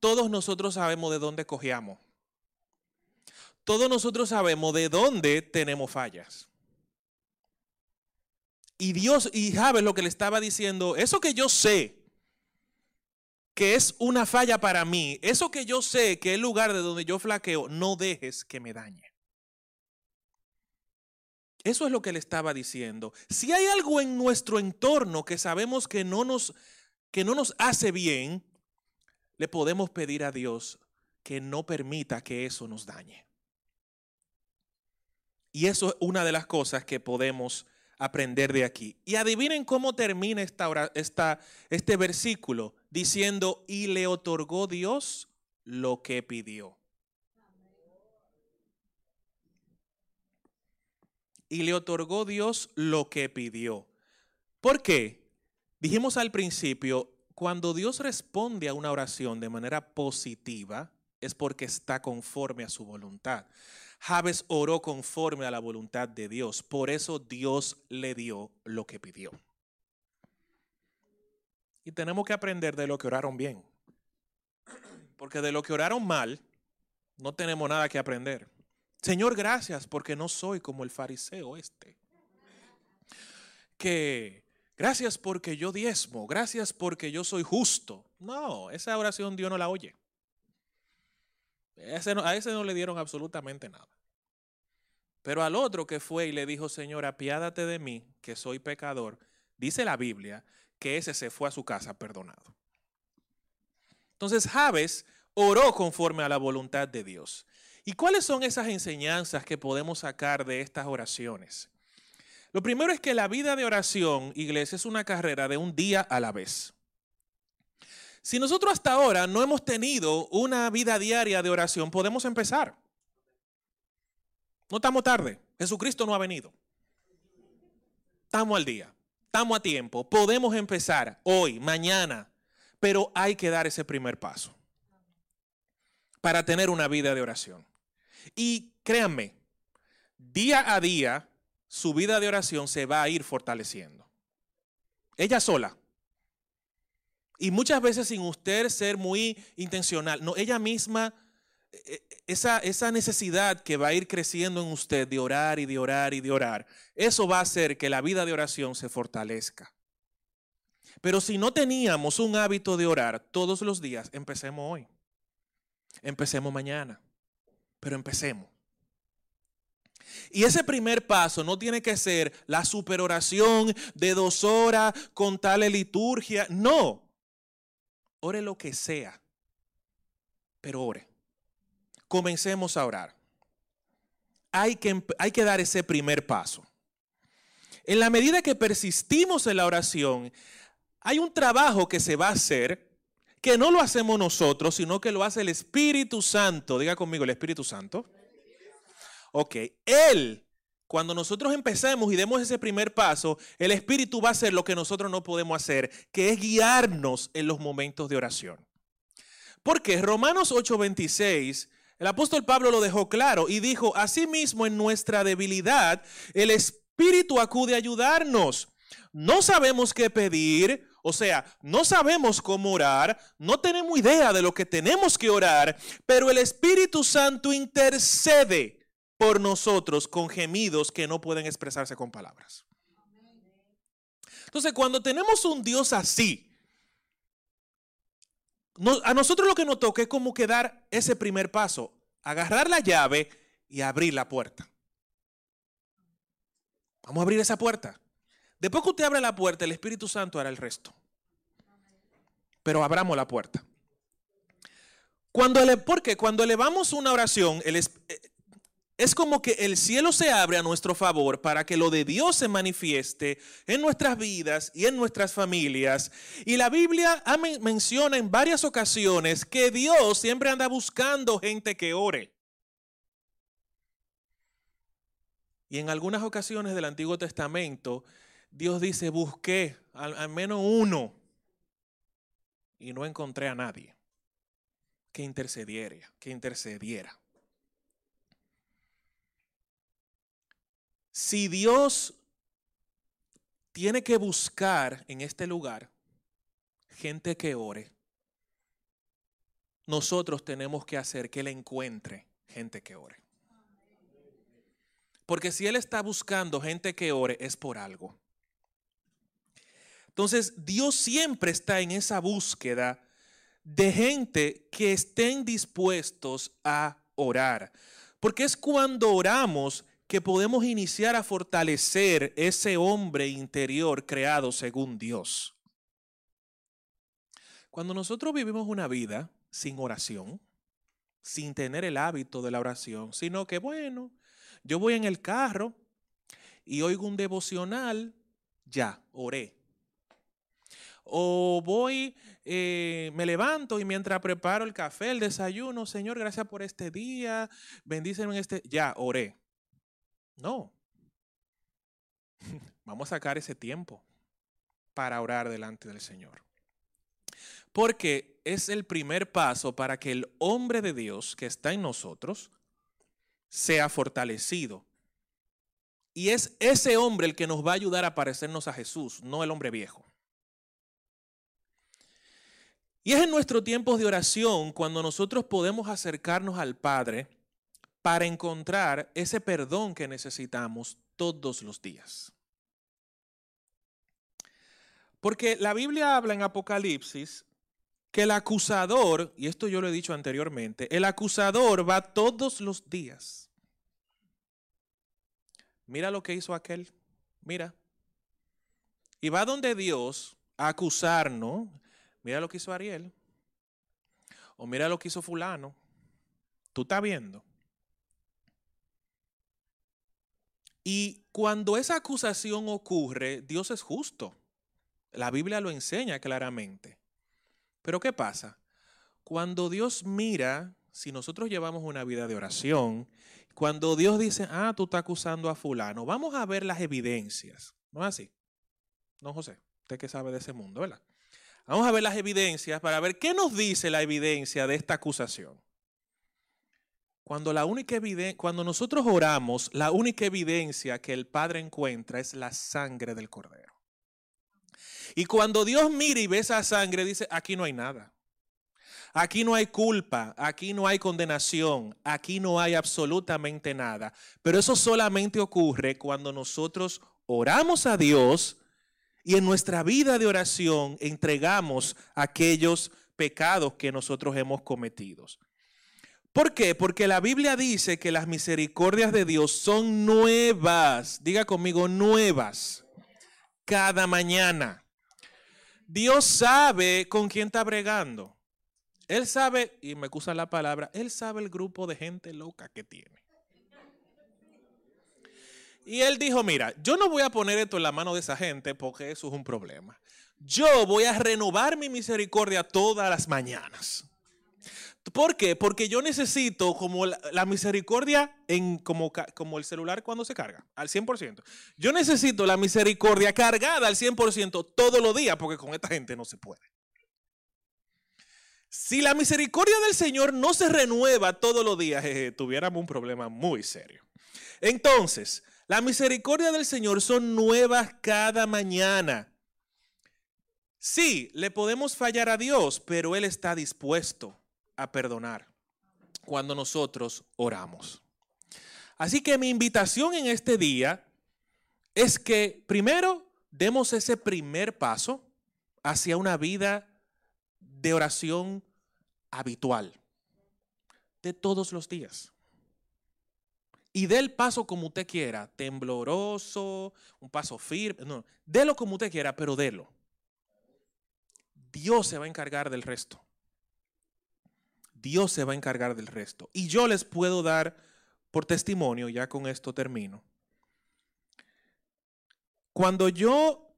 Todos nosotros sabemos de dónde cogíamos. Todos nosotros sabemos de dónde tenemos fallas. Y Dios, y Javes lo que le estaba diciendo, eso que yo sé, que es una falla para mí, eso que yo sé que es el lugar de donde yo flaqueo, no dejes que me dañe. Eso es lo que le estaba diciendo. Si hay algo en nuestro entorno que sabemos que no nos, que no nos hace bien, le podemos pedir a Dios que no permita que eso nos dañe. Y eso es una de las cosas que podemos aprender de aquí. Y adivinen cómo termina esta, esta, este versículo diciendo, y le otorgó Dios lo que pidió. Y le otorgó Dios lo que pidió. ¿Por qué? Dijimos al principio, cuando Dios responde a una oración de manera positiva, es porque está conforme a su voluntad. Javes oró conforme a la voluntad de Dios. Por eso Dios le dio lo que pidió. Y tenemos que aprender de lo que oraron bien. Porque de lo que oraron mal, no tenemos nada que aprender. Señor, gracias porque no soy como el fariseo este. Que gracias porque yo diezmo, gracias porque yo soy justo. No, esa oración Dios no la oye a ese no le dieron absolutamente nada. Pero al otro que fue y le dijo, Señor, apiádate de mí, que soy pecador, dice la Biblia que ese se fue a su casa perdonado. Entonces Javes oró conforme a la voluntad de Dios. ¿Y cuáles son esas enseñanzas que podemos sacar de estas oraciones? Lo primero es que la vida de oración, iglesia, es una carrera de un día a la vez. Si nosotros hasta ahora no hemos tenido una vida diaria de oración, podemos empezar. No estamos tarde. Jesucristo no ha venido. estamos al día, estamos a tiempo, podemos empezar hoy, mañana, pero hay que dar ese primer paso para tener una vida de oración. Y créanme, día a día su vida de oración se va a ir fortaleciendo. Ella sola. Y muchas veces sin usted ser muy intencional, no, ella misma, esa, esa necesidad que va a ir creciendo en usted de orar y de orar y de orar, eso va a hacer que la vida de oración se fortalezca. Pero si no teníamos un hábito de orar todos los días, empecemos hoy. Empecemos mañana. Pero empecemos. Y ese primer paso no tiene que ser la superoración de dos horas con tal liturgia. No. Ore lo que sea. Pero ore. Comencemos a orar. Hay que, hay que dar ese primer paso. En la medida que persistimos en la oración, hay un trabajo que se va a hacer que no lo hacemos nosotros, sino que lo hace el Espíritu Santo. Diga conmigo, el Espíritu Santo. Ok, Él, cuando nosotros empecemos y demos ese primer paso, el Espíritu va a hacer lo que nosotros no podemos hacer, que es guiarnos en los momentos de oración. Porque Romanos 8:26, el apóstol Pablo lo dejó claro y dijo, asimismo en nuestra debilidad, el Espíritu acude a ayudarnos. No sabemos qué pedir, o sea, no sabemos cómo orar, no tenemos idea de lo que tenemos que orar, pero el Espíritu Santo intercede por nosotros con gemidos que no pueden expresarse con palabras. Entonces, cuando tenemos un Dios así, a nosotros lo que nos toca es como que dar ese primer paso, agarrar la llave y abrir la puerta. Vamos a abrir esa puerta. Después que usted abre la puerta, el Espíritu Santo hará el resto. Pero abramos la puerta. Cuando porque cuando elevamos una oración, el, eh, es como que el cielo se abre a nuestro favor para que lo de Dios se manifieste en nuestras vidas y en nuestras familias. Y la Biblia menciona en varias ocasiones que Dios siempre anda buscando gente que ore. Y en algunas ocasiones del Antiguo Testamento, Dios dice, busqué al, al menos uno y no encontré a nadie que intercediera, que intercediera. Si Dios tiene que buscar en este lugar gente que ore, nosotros tenemos que hacer que Él encuentre gente que ore. Porque si Él está buscando gente que ore es por algo. Entonces Dios siempre está en esa búsqueda de gente que estén dispuestos a orar. Porque es cuando oramos que podemos iniciar a fortalecer ese hombre interior creado según Dios. Cuando nosotros vivimos una vida sin oración, sin tener el hábito de la oración, sino que, bueno, yo voy en el carro y oigo un devocional, ya, oré. O voy, eh, me levanto y mientras preparo el café, el desayuno, Señor, gracias por este día, bendíceme en este, ya, oré. No. Vamos a sacar ese tiempo para orar delante del Señor. Porque es el primer paso para que el hombre de Dios que está en nosotros sea fortalecido. Y es ese hombre el que nos va a ayudar a parecernos a Jesús, no el hombre viejo. Y es en nuestros tiempos de oración cuando nosotros podemos acercarnos al Padre para encontrar ese perdón que necesitamos todos los días. Porque la Biblia habla en Apocalipsis que el acusador, y esto yo lo he dicho anteriormente, el acusador va todos los días. Mira lo que hizo aquel, mira. Y va donde Dios a acusarnos. Mira lo que hizo Ariel. O mira lo que hizo fulano. Tú estás viendo. Y cuando esa acusación ocurre, Dios es justo. La Biblia lo enseña claramente. Pero ¿qué pasa? Cuando Dios mira, si nosotros llevamos una vida de oración, cuando Dios dice, ah, tú estás acusando a fulano, vamos a ver las evidencias. ¿No es así? No, José, usted que sabe de ese mundo, ¿verdad? Vamos a ver las evidencias para ver qué nos dice la evidencia de esta acusación. Cuando, la única cuando nosotros oramos, la única evidencia que el Padre encuentra es la sangre del Cordero. Y cuando Dios mira y ve esa sangre, dice, aquí no hay nada. Aquí no hay culpa, aquí no hay condenación, aquí no hay absolutamente nada. Pero eso solamente ocurre cuando nosotros oramos a Dios y en nuestra vida de oración entregamos aquellos pecados que nosotros hemos cometido. ¿Por qué? Porque la Biblia dice que las misericordias de Dios son nuevas. Diga conmigo, nuevas. Cada mañana. Dios sabe con quién está bregando. Él sabe, y me acusa la palabra, Él sabe el grupo de gente loca que tiene. Y Él dijo, mira, yo no voy a poner esto en la mano de esa gente porque eso es un problema. Yo voy a renovar mi misericordia todas las mañanas. ¿Por qué? Porque yo necesito como la, misericordia en como, como el celular cuando se carga, al 100%. Yo necesito la misericordia cargada al 100% todos los días porque con esta gente no se puede. Si la misericordia del Señor no se renueva todos los días, tuviéramos un problema muy serio. Entonces, la misericordia del Señor son nuevas cada mañana. Sí, le podemos fallar a Dios, pero Él está dispuesto a perdonar cuando nosotros oramos. Así que mi invitación en este día es que primero demos ese primer paso hacia una vida de oración habitual, de todos los días. Y dé el paso como usted quiera, tembloroso, un paso firme, no, délo como usted quiera, pero délo. Dios se va a encargar del resto. Dios se va a encargar del resto. Y yo les puedo dar por testimonio, ya con esto termino. Cuando yo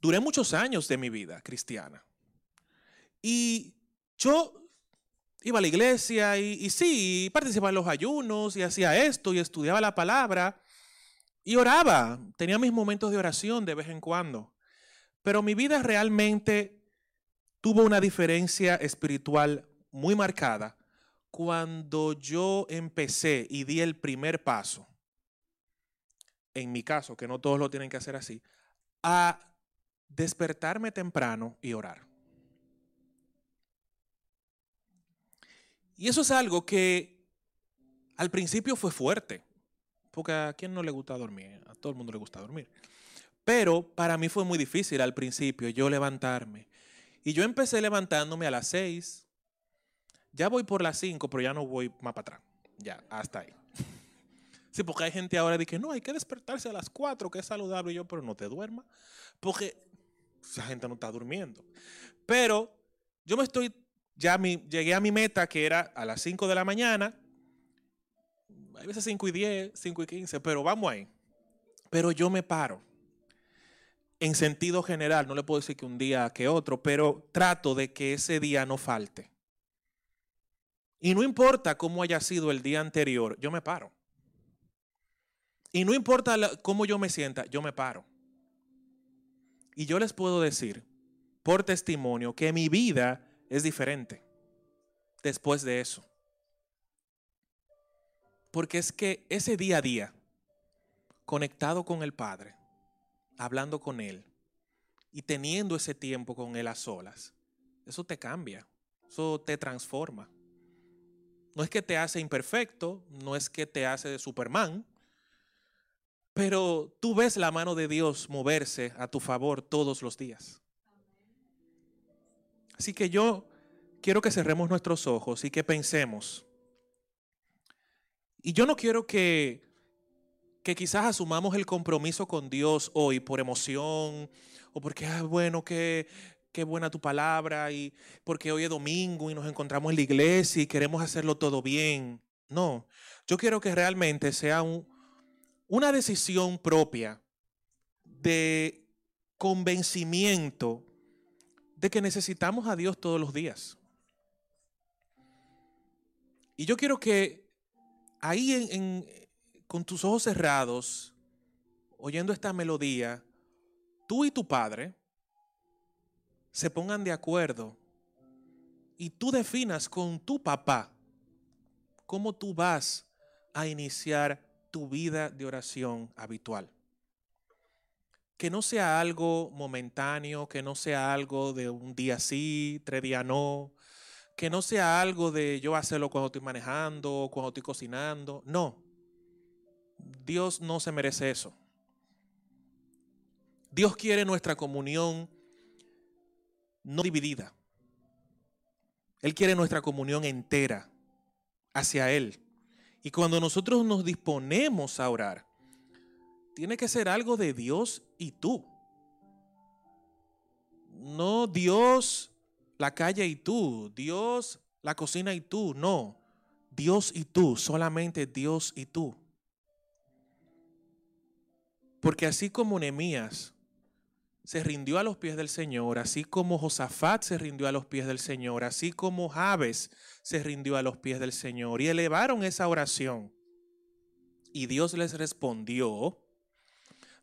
duré muchos años de mi vida cristiana y yo iba a la iglesia y, sí, participaba en los ayunos y hacía esto y estudiaba la palabra y oraba, tenía mis momentos de oración de vez en cuando, pero mi vida realmente tuvo una diferencia espiritual muy marcada cuando yo empecé y di el primer paso, en mi caso, que no todos lo tienen que hacer así, a despertarme temprano y orar. Y eso es algo que al principio fue fuerte, porque a quién no le gusta dormir, a todo el mundo le gusta dormir. Pero para mí fue muy difícil al principio yo levantarme. Y yo empecé levantándome a las seis, ya voy por las 5, pero ya no voy más para atrás. Ya, hasta ahí. Sí, porque hay gente ahora que dice, no, hay que despertarse a las 4, que es saludable. Y yo, pero no te duermas. Porque esa gente no está durmiendo. Pero yo me estoy, ya mi, llegué a mi meta, que era a las 5 de la mañana. Hay veces 5 y 10, 5 y 15, pero vamos ahí. Pero yo me paro. En sentido general, no le puedo decir que un día que otro, pero trato de que ese día no falte. Y no importa cómo haya sido el día anterior, yo me paro. Y no importa cómo yo me sienta, yo me paro. Y yo les puedo decir, por testimonio, que mi vida es diferente después de eso. Porque es que ese día a día, conectado con el Padre, hablando con Él y teniendo ese tiempo con Él a solas, eso te cambia, eso te transforma. No es que te hace imperfecto, no es que te hace de Superman, pero tú ves la mano de Dios moverse a tu favor todos los días. Así que yo quiero que cerremos nuestros ojos y que pensemos. Y yo no quiero que, que quizás asumamos el compromiso con Dios hoy por emoción o porque, ah, bueno, que qué buena tu palabra y porque hoy es domingo y nos encontramos en la iglesia y queremos hacerlo todo bien. No, yo quiero que realmente sea una decisión propia de convencimiento de que necesitamos a Dios todos los días. Y yo quiero que ahí con tus ojos cerrados oyendo esta melodía, tú y tu padre se pongan de acuerdo y tú definas con tu papá cómo tú vas a iniciar tu vida de oración habitual. Que no sea algo momentáneo, que no sea algo de un día sí, tres días no, que no sea algo de yo hacerlo cuando estoy manejando, cuando estoy cocinando. No, Dios no se merece eso. Dios quiere nuestra comunión no dividida. Él quiere nuestra comunión entera hacia Él. Y cuando nosotros nos disponemos a orar, tiene que ser algo de Dios y tú. No Dios, la calle y tú, Dios, la cocina y tú, no. Dios y tú, solamente Dios y tú. Porque así como Nehemías se rindió a los pies del Señor, así como Josafat se rindió a los pies del Señor, así como Jabes se rindió a los pies del Señor y elevaron esa oración. Y Dios les respondió.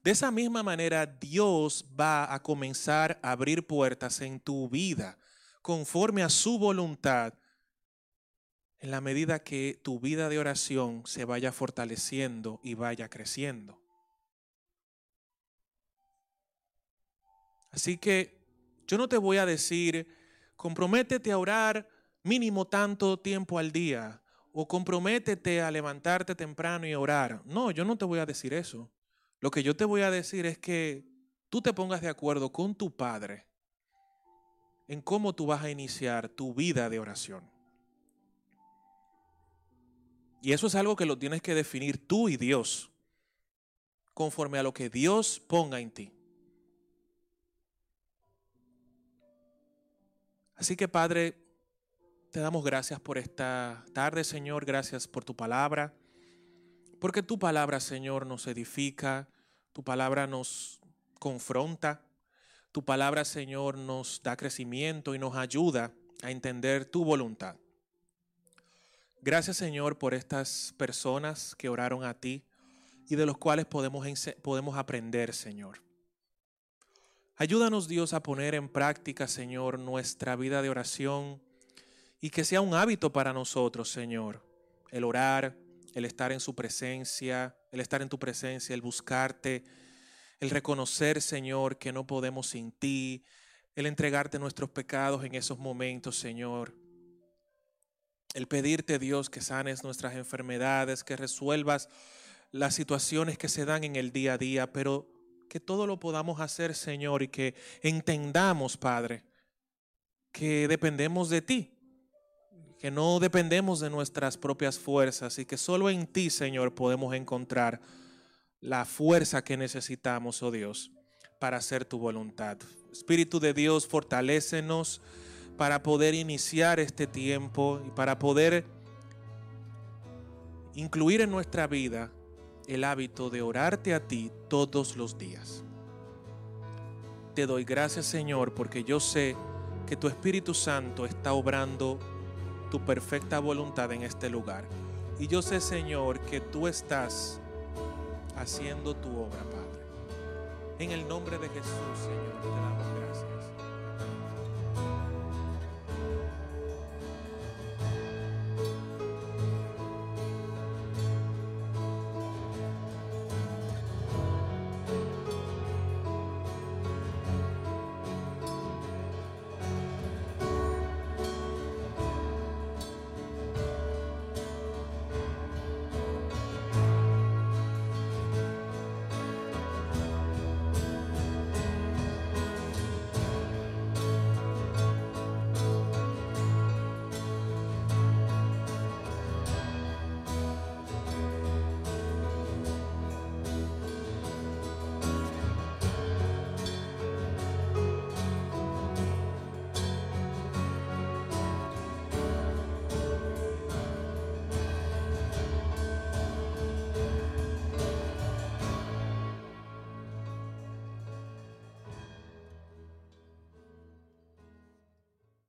De esa misma manera, Dios va a comenzar a abrir puertas en tu vida conforme a su voluntad en la medida que tu vida de oración se vaya fortaleciendo y vaya creciendo. Así que yo no te voy a decir, comprométete a orar mínimo tanto tiempo al día o comprométete a levantarte temprano y orar. No, yo no te voy a decir eso. Lo que yo te voy a decir es que tú te pongas de acuerdo con tu Padre en cómo tú vas a iniciar tu vida de oración. Y eso es algo que lo tienes que definir tú y Dios, conforme a lo que Dios ponga en ti. Así que Padre, te damos gracias por esta tarde, Señor, gracias por tu palabra, porque tu palabra, Señor, nos edifica, tu palabra nos confronta, tu palabra, Señor, nos da crecimiento y nos ayuda a entender tu voluntad. Gracias, Señor, por estas personas que oraron a ti y de los cuales podemos, podemos aprender, Señor. Ayúdanos Dios a poner en práctica, Señor, nuestra vida de oración y que sea un hábito para nosotros, Señor, el orar, el estar en su presencia, el estar en tu presencia, el buscarte, el reconocer, Señor, que no podemos sin ti, el entregarte nuestros pecados en esos momentos, Señor. El pedirte, Dios, que sanes nuestras enfermedades, que resuelvas las situaciones que se dan en el día a día, pero que todo lo podamos hacer, Señor, y que entendamos, Padre, que dependemos de ti, que no dependemos de nuestras propias fuerzas y que solo en ti, Señor, podemos encontrar la fuerza que necesitamos, oh Dios, para hacer tu voluntad. Espíritu de Dios, fortalécenos para poder iniciar este tiempo y para poder incluir en nuestra vida el hábito de orarte a ti todos los días. Te doy gracias Señor porque yo sé que tu Espíritu Santo está obrando tu perfecta voluntad en este lugar. Y yo sé Señor que tú estás haciendo tu obra, Padre. En el nombre de Jesús, Señor, te damos gracias.